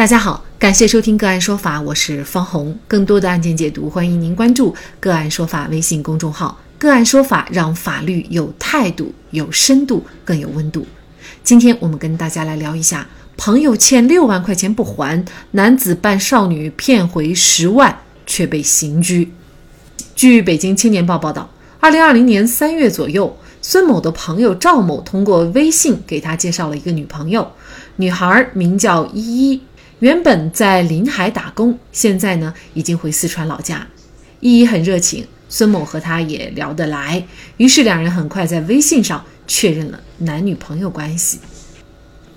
大家好，感谢收听个案说法，我是方红。更多的案件解读，欢迎您关注个案说法微信公众号。个案说法让法律有态度、有深度、更有温度。今天我们跟大家来聊一下，朋友欠六万块钱不还，男子扮少女骗回十万，却被刑拘。据北京青年报报道，二零二零年三月左右，孙某的朋友赵某通过微信给他介绍了一个女朋友，女孩名叫依依。原本在临海打工，现在呢已经回四川老家。依依很热情，孙某和她也聊得来，于是两人很快在微信上确认了男女朋友关系。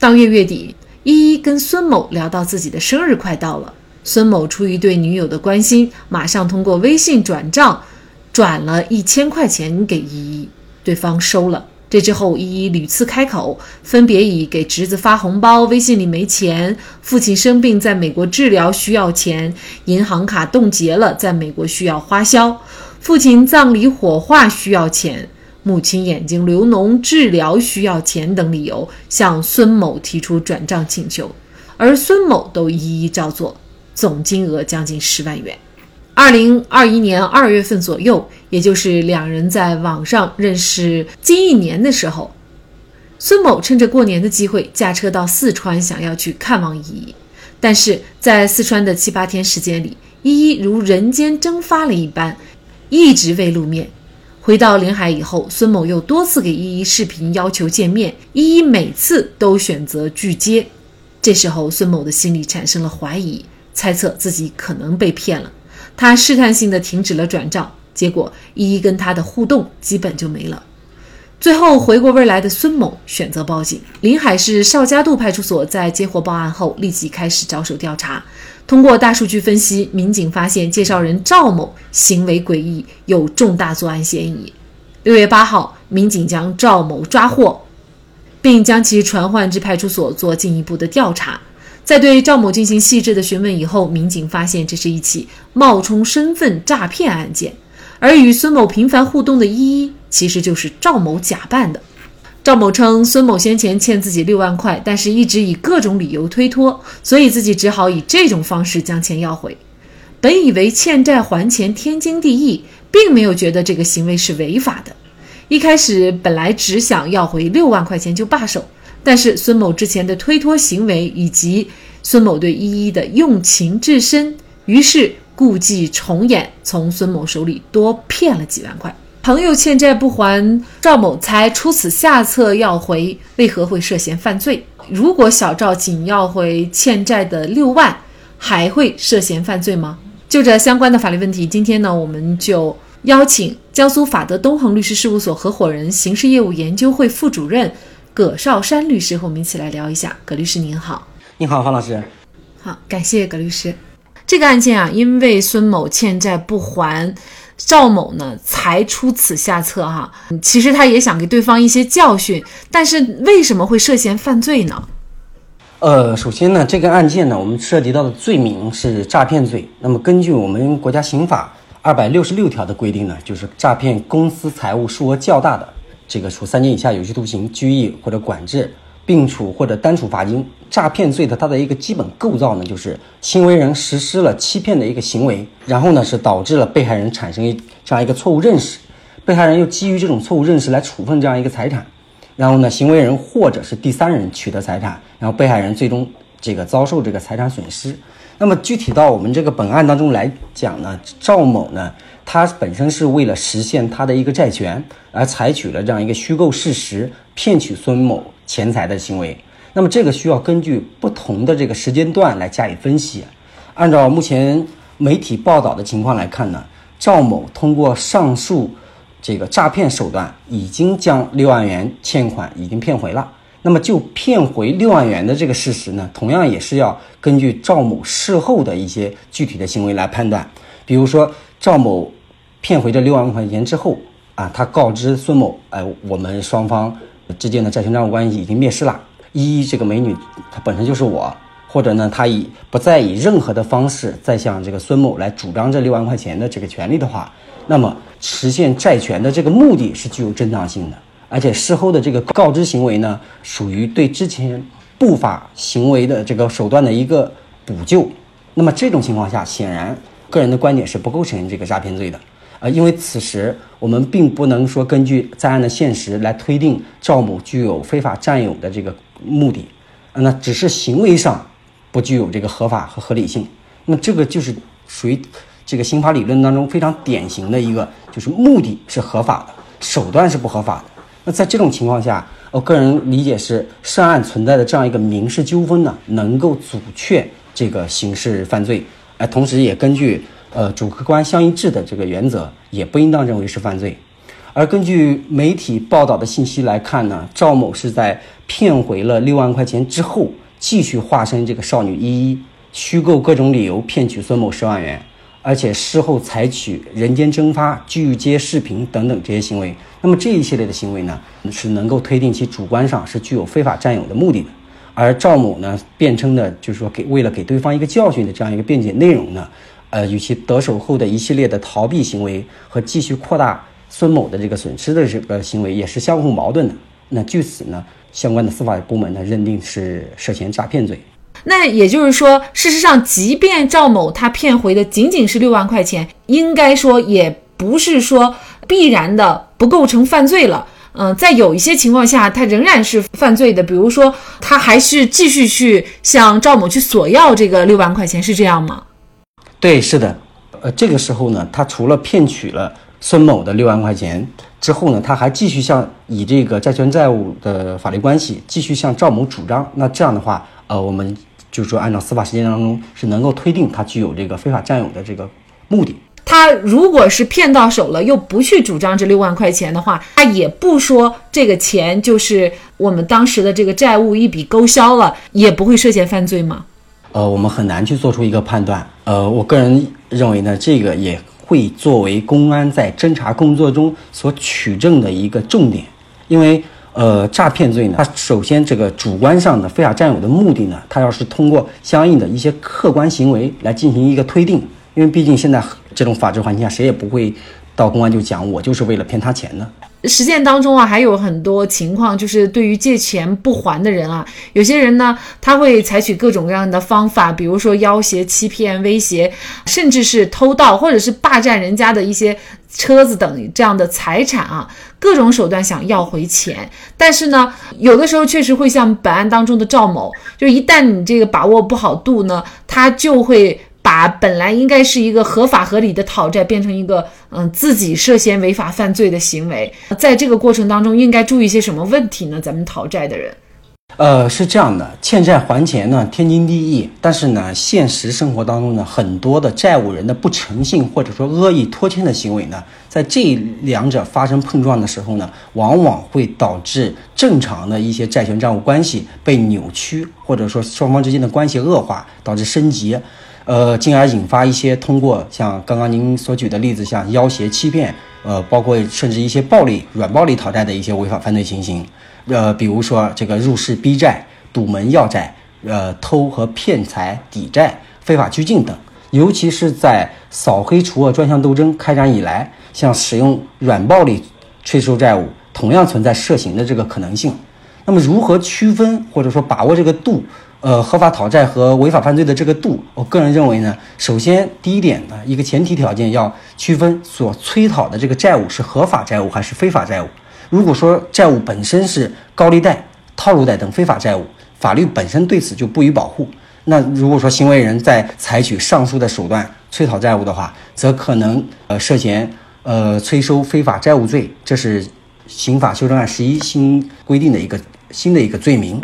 当月月底，依依跟孙某聊到自己的生日快到了，孙某出于对女友的关心，马上通过微信转账转了一千块钱给依依，对方收了。这之后，依依屡次开口，分别以给侄子发红包、微信里没钱、父亲生病在美国治疗需要钱、银行卡冻结了在美国需要花销、父亲葬礼火化需要钱、母亲眼睛流脓治疗需要钱等理由，向孙某提出转账请求，而孙某都一一照做，总金额将近十万元。二零二一年二月份左右，也就是两人在网上认识近一年的时候，孙某趁着过年的机会驾车到四川，想要去看望依依。但是在四川的七八天时间里，依依如人间蒸发了一般，一直未露面。回到临海以后，孙某又多次给依依视频要求见面，依依每次都选择拒接。这时候，孙某的心里产生了怀疑，猜测自己可能被骗了。他试探性的停止了转账，结果依依跟他的互动基本就没了。最后回过味来的孙某选择报警。临海市邵家渡派出所，在接获报案后，立即开始着手调查。通过大数据分析，民警发现介绍人赵某行为诡异，有重大作案嫌疑。六月八号，民警将赵某抓获，并将其传唤至派出所做进一步的调查。在对赵某进行细致的询问以后，民警发现这是一起冒充身份诈骗案件，而与孙某频繁互动的依依其实就是赵某假扮的。赵某称孙某先前欠自己六万块，但是一直以各种理由推脱，所以自己只好以这种方式将钱要回。本以为欠债还钱天经地义，并没有觉得这个行为是违法的。一开始本来只想要回六万块钱就罢手。但是孙某之前的推脱行为，以及孙某对依依的用情至深，于是故伎重演，从孙某手里多骗了几万块。朋友欠债不还，赵某才出此下策要回，为何会涉嫌犯罪？如果小赵仅要回欠债的六万，还会涉嫌犯罪吗？就这相关的法律问题，今天呢，我们就邀请江苏法德东恒律师事务所合伙人、刑事业务研究会副主任。葛绍山律师和我们一起来聊一下。葛律师您好，你好，方老师。好，感谢葛律师。这个案件啊，因为孙某欠债不还，赵某呢才出此下策哈。其实他也想给对方一些教训，但是为什么会涉嫌犯罪呢？呃，首先呢，这个案件呢，我们涉及到的罪名是诈骗罪。那么根据我们国家刑法二百六十六条的规定呢，就是诈骗公私财物数额较大的。这个处三年以下有期徒刑、拘役或者管制，并处或者单处罚金。诈骗罪的它的一个基本构造呢，就是行为人实施了欺骗的一个行为，然后呢是导致了被害人产生这样一个错误认识，被害人又基于这种错误认识来处分这样一个财产，然后呢行为人或者是第三人取得财产，然后被害人最终这个遭受这个财产损失。那么具体到我们这个本案当中来讲呢，赵某呢。他本身是为了实现他的一个债权而采取了这样一个虚构事实骗取孙某钱财的行为。那么这个需要根据不同的这个时间段来加以分析。按照目前媒体报道的情况来看呢，赵某通过上述这个诈骗手段，已经将六万元欠款已经骗回了。那么就骗回六万元的这个事实呢，同样也是要根据赵某事后的一些具体的行为来判断，比如说。赵某骗回这六万块钱之后啊，他告知孙某，哎，我们双方之间的债权债务关系已经灭失了。一，这个美女她本身就是我，或者呢，他以不再以任何的方式再向这个孙某来主张这六万块钱的这个权利的话，那么实现债权的这个目的是具有正当性的，而且事后的这个告知行为呢，属于对之前不法行为的这个手段的一个补救。那么这种情况下，显然个人的观点是不构成这个诈骗罪的。呃，因为此时我们并不能说根据在案的现实来推定赵某具有非法占有的这个目的，那只是行为上不具有这个合法和合理性。那这个就是属于这个刑法理论当中非常典型的一个，就是目的是合法的，手段是不合法的。那在这种情况下，我个人理解是涉案存在的这样一个民事纠纷呢，能够阻却这个刑事犯罪，呃，同时也根据。呃，主客观相一致的这个原则也不应当认为是犯罪。而根据媒体报道的信息来看呢，赵某是在骗回了六万块钱之后，继续化身这个少女依依，虚构各种理由骗取孙某十万元，而且事后采取人间蒸发、拒接视频等等这些行为。那么这一系列的行为呢，是能够推定其主观上是具有非法占有的目的的。而赵某呢，辩称的就是说给为了给对方一个教训的这样一个辩解内容呢。呃，与其得手后的一系列的逃避行为和继续扩大孙某的这个损失的这个行为也是相互矛盾的。那据此呢，相关的司法部门呢认定是涉嫌诈骗罪。那也就是说，事实上，即便赵某他骗回的仅仅是六万块钱，应该说也不是说必然的不构成犯罪了。嗯，在有一些情况下，他仍然是犯罪的。比如说，他还是继续去向赵某去索要这个六万块钱，是这样吗？对，是的，呃，这个时候呢，他除了骗取了孙某的六万块钱之后呢，他还继续向以这个债权债务的法律关系继续向赵某主张。那这样的话，呃，我们就是说，按照司法实践当中是能够推定他具有这个非法占有的这个目的。他如果是骗到手了，又不去主张这六万块钱的话，他也不说这个钱就是我们当时的这个债务一笔勾销了，也不会涉嫌犯罪吗？呃，我们很难去做出一个判断。呃，我个人认为呢，这个也会作为公安在侦查工作中所取证的一个重点。因为，呃，诈骗罪呢，它首先这个主观上的非法占有的目的呢，它要是通过相应的一些客观行为来进行一个推定。因为毕竟现在这种法治环境下，谁也不会到公安就讲我就是为了骗他钱呢。实践当中啊，还有很多情况，就是对于借钱不还的人啊，有些人呢，他会采取各种各样的方法，比如说要挟、欺骗、威胁，甚至是偷盗，或者是霸占人家的一些车子等这样的财产啊，各种手段想要回钱。但是呢，有的时候确实会像本案当中的赵某，就一旦你这个把握不好度呢，他就会。把本来应该是一个合法合理的讨债，变成一个嗯自己涉嫌违法犯罪的行为，在这个过程当中应该注意些什么问题呢？咱们讨债的人，呃，是这样的，欠债还钱呢天经地义，但是呢，现实生活当中呢，很多的债务人的不诚信或者说恶意拖欠的行为呢，在这两者发生碰撞的时候呢，往往会导致正常的一些债权债务关系被扭曲，或者说双方之间的关系恶化，导致升级。呃，进而引发一些通过像刚刚您所举的例子，像要挟、欺骗，呃，包括甚至一些暴力、软暴力讨债的一些违法犯罪情形，呃，比如说这个入室逼债、堵门要债、呃，偷和骗财抵债、非法拘禁等。尤其是在扫黑除恶专项斗争开展以来，像使用软暴力催收债务，同样存在涉刑的这个可能性。那么，如何区分或者说把握这个度？呃，合法讨债和违法犯罪的这个度，我个人认为呢，首先第一点呢，一个前提条件要区分所催讨的这个债务是合法债务还是非法债务。如果说债务本身是高利贷、套路贷等非法债务，法律本身对此就不予保护。那如果说行为人在采取上述的手段催讨债务的话，则可能呃涉嫌呃催收非法债务罪，这是刑法修正案十一新规定的一个新的一个罪名。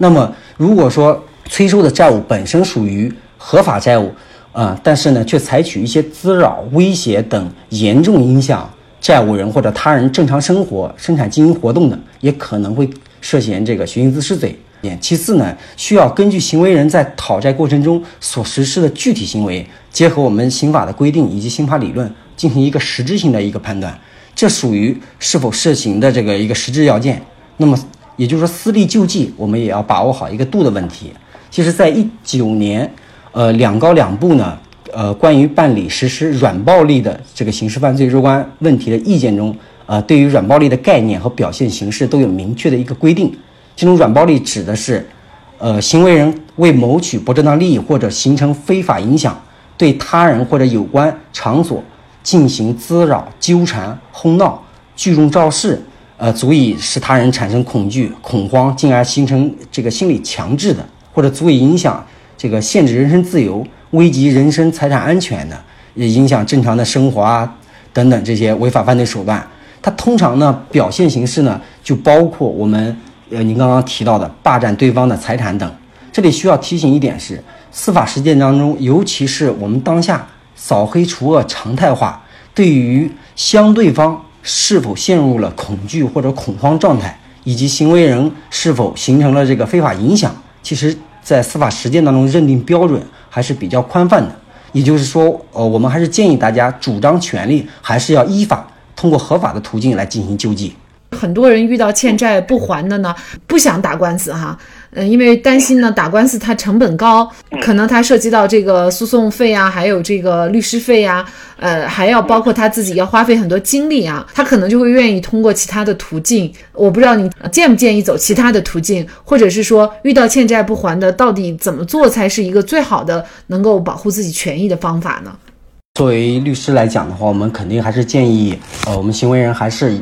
那么，如果说催收的债务本身属于合法债务，啊，但是呢，却采取一些滋扰、威胁等严重影响债务人或者他人正常生活、生产经营活动的，也可能会涉嫌这个寻衅滋事罪。其次呢，需要根据行为人在讨债过程中所实施的具体行为，结合我们刑法的规定以及刑法理论，进行一个实质性的一个判断，这属于是否涉刑的这个一个实质要件。那么。也就是说，私力救济，我们也要把握好一个度的问题。其实，在一九年，呃，两高两部呢，呃，关于办理实施软暴力的这个刑事犯罪若干问题的意见中，呃，对于软暴力的概念和表现形式都有明确的一个规定。其中，软暴力指的是，呃，行为人为谋取不正当利益或者形成非法影响，对他人或者有关场所进行滋扰、纠缠、哄闹、聚众肇事，呃，足以使他人产生恐惧、恐慌，进而形成这个心理强制的，或者足以影响这个限制人身自由、危及人身财产安全的，也影响正常的生活啊等等这些违法犯罪手段。它通常呢表现形式呢就包括我们。呃，您刚刚提到的霸占对方的财产等，这里需要提醒一点是，司法实践当中，尤其是我们当下扫黑除恶常态化，对于相对方是否陷入了恐惧或者恐慌状态，以及行为人是否形成了这个非法影响，其实，在司法实践当中认定标准还是比较宽泛的。也就是说，呃，我们还是建议大家主张权利，还是要依法通过合法的途径来进行救济。很多人遇到欠债不还的呢，不想打官司哈，嗯，因为担心呢打官司它成本高，可能它涉及到这个诉讼费啊，还有这个律师费呀，呃，还要包括他自己要花费很多精力啊，他可能就会愿意通过其他的途径。我不知道你建不建议走其他的途径，或者是说遇到欠债不还的，到底怎么做才是一个最好的能够保护自己权益的方法呢？作为律师来讲的话，我们肯定还是建议，呃，我们行为人还是。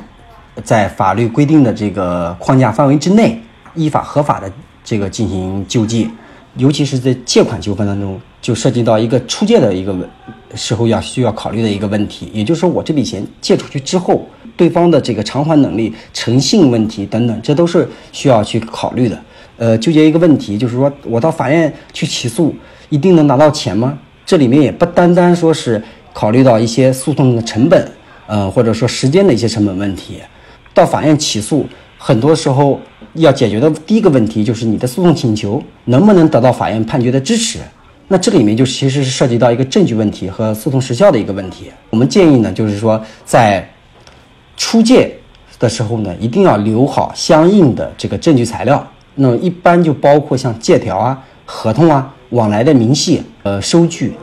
在法律规定的这个框架范围之内，依法合法的这个进行救济，尤其是在借款纠纷当中，就涉及到一个出借的一个问时候要需要考虑的一个问题，也就是说，我这笔钱借出去之后，对方的这个偿还能力、诚信问题等等，这都是需要去考虑的。呃，纠结一个问题，就是说我到法院去起诉，一定能拿到钱吗？这里面也不单单说是考虑到一些诉讼的成本，呃，或者说时间的一些成本问题。到法院起诉，很多时候要解决的第一个问题就是你的诉讼请求能不能得到法院判决的支持。那这里面就其实是涉及到一个证据问题和诉讼时效的一个问题。我们建议呢，就是说在出借的时候呢，一定要留好相应的这个证据材料。那么一般就包括像借条啊、合同啊、往来的明细、呃收据、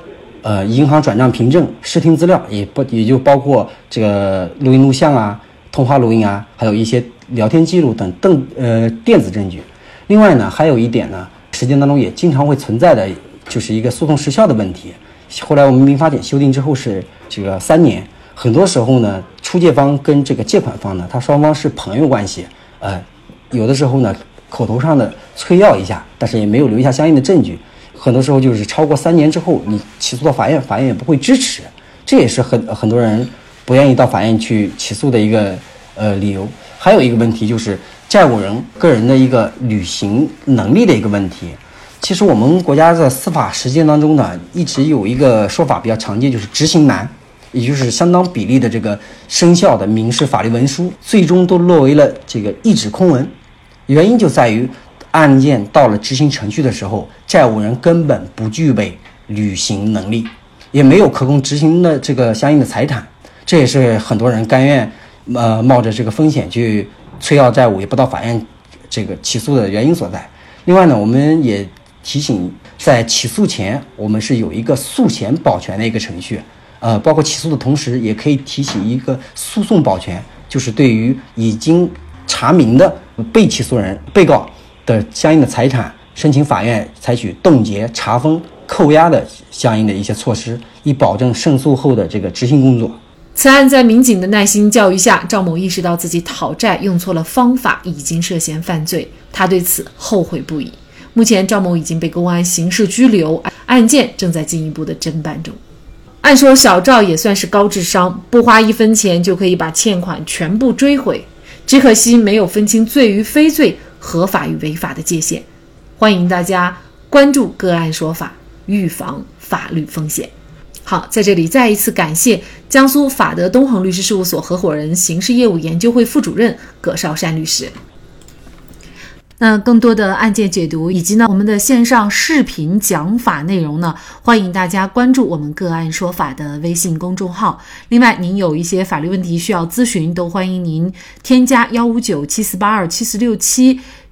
呃银行转账凭证、视听资料，也不也就包括这个录音录像啊。通话录音啊，还有一些聊天记录等等呃电子证据。另外呢，还有一点呢，实践当中也经常会存在的，就是一个诉讼时效的问题。后来我们民法典修订之后是这个三年，很多时候呢，出借方跟这个借款方呢，他双方是朋友关系，呃，有的时候呢，口头上的催要一下，但是也没有留下相应的证据。很多时候就是超过三年之后，你起诉到法院，法院也不会支持。这也是很很多人。不愿意到法院去起诉的一个呃理由，还有一个问题就是债务人个人的一个履行能力的一个问题。其实我们国家的司法实践当中呢，一直有一个说法比较常见，就是执行难，也就是相当比例的这个生效的民事法律文书，最终都落为了这个一纸空文。原因就在于案件到了执行程序的时候，债务人根本不具备履行能力，也没有可供执行的这个相应的财产。这也是很多人甘愿，呃，冒着这个风险去催要债务，也不到法院这个起诉的原因所在。另外呢，我们也提醒，在起诉前，我们是有一个诉前保全的一个程序，呃，包括起诉的同时，也可以提起一个诉讼保全，就是对于已经查明的被起诉人、被告的相应的财产，申请法院采取冻结、查封、扣押的相应的一些措施，以保证胜诉后的这个执行工作。此案在民警的耐心教育下，赵某意识到自己讨债用错了方法，已经涉嫌犯罪，他对此后悔不已。目前，赵某已经被公安刑事拘留，案件正在进一步的侦办中。按说，小赵也算是高智商，不花一分钱就可以把欠款全部追回，只可惜没有分清罪与非罪、合法与违法的界限。欢迎大家关注个案说法，预防法律风险。好，在这里再一次感谢江苏法德东恒律师事务所合伙人、刑事业务研究会副主任葛绍山律师。那更多的案件解读以及呢我们的线上视频讲法内容呢，欢迎大家关注我们个案说法的微信公众号。另外，您有一些法律问题需要咨询，都欢迎您添加幺五九七四八二七四六七。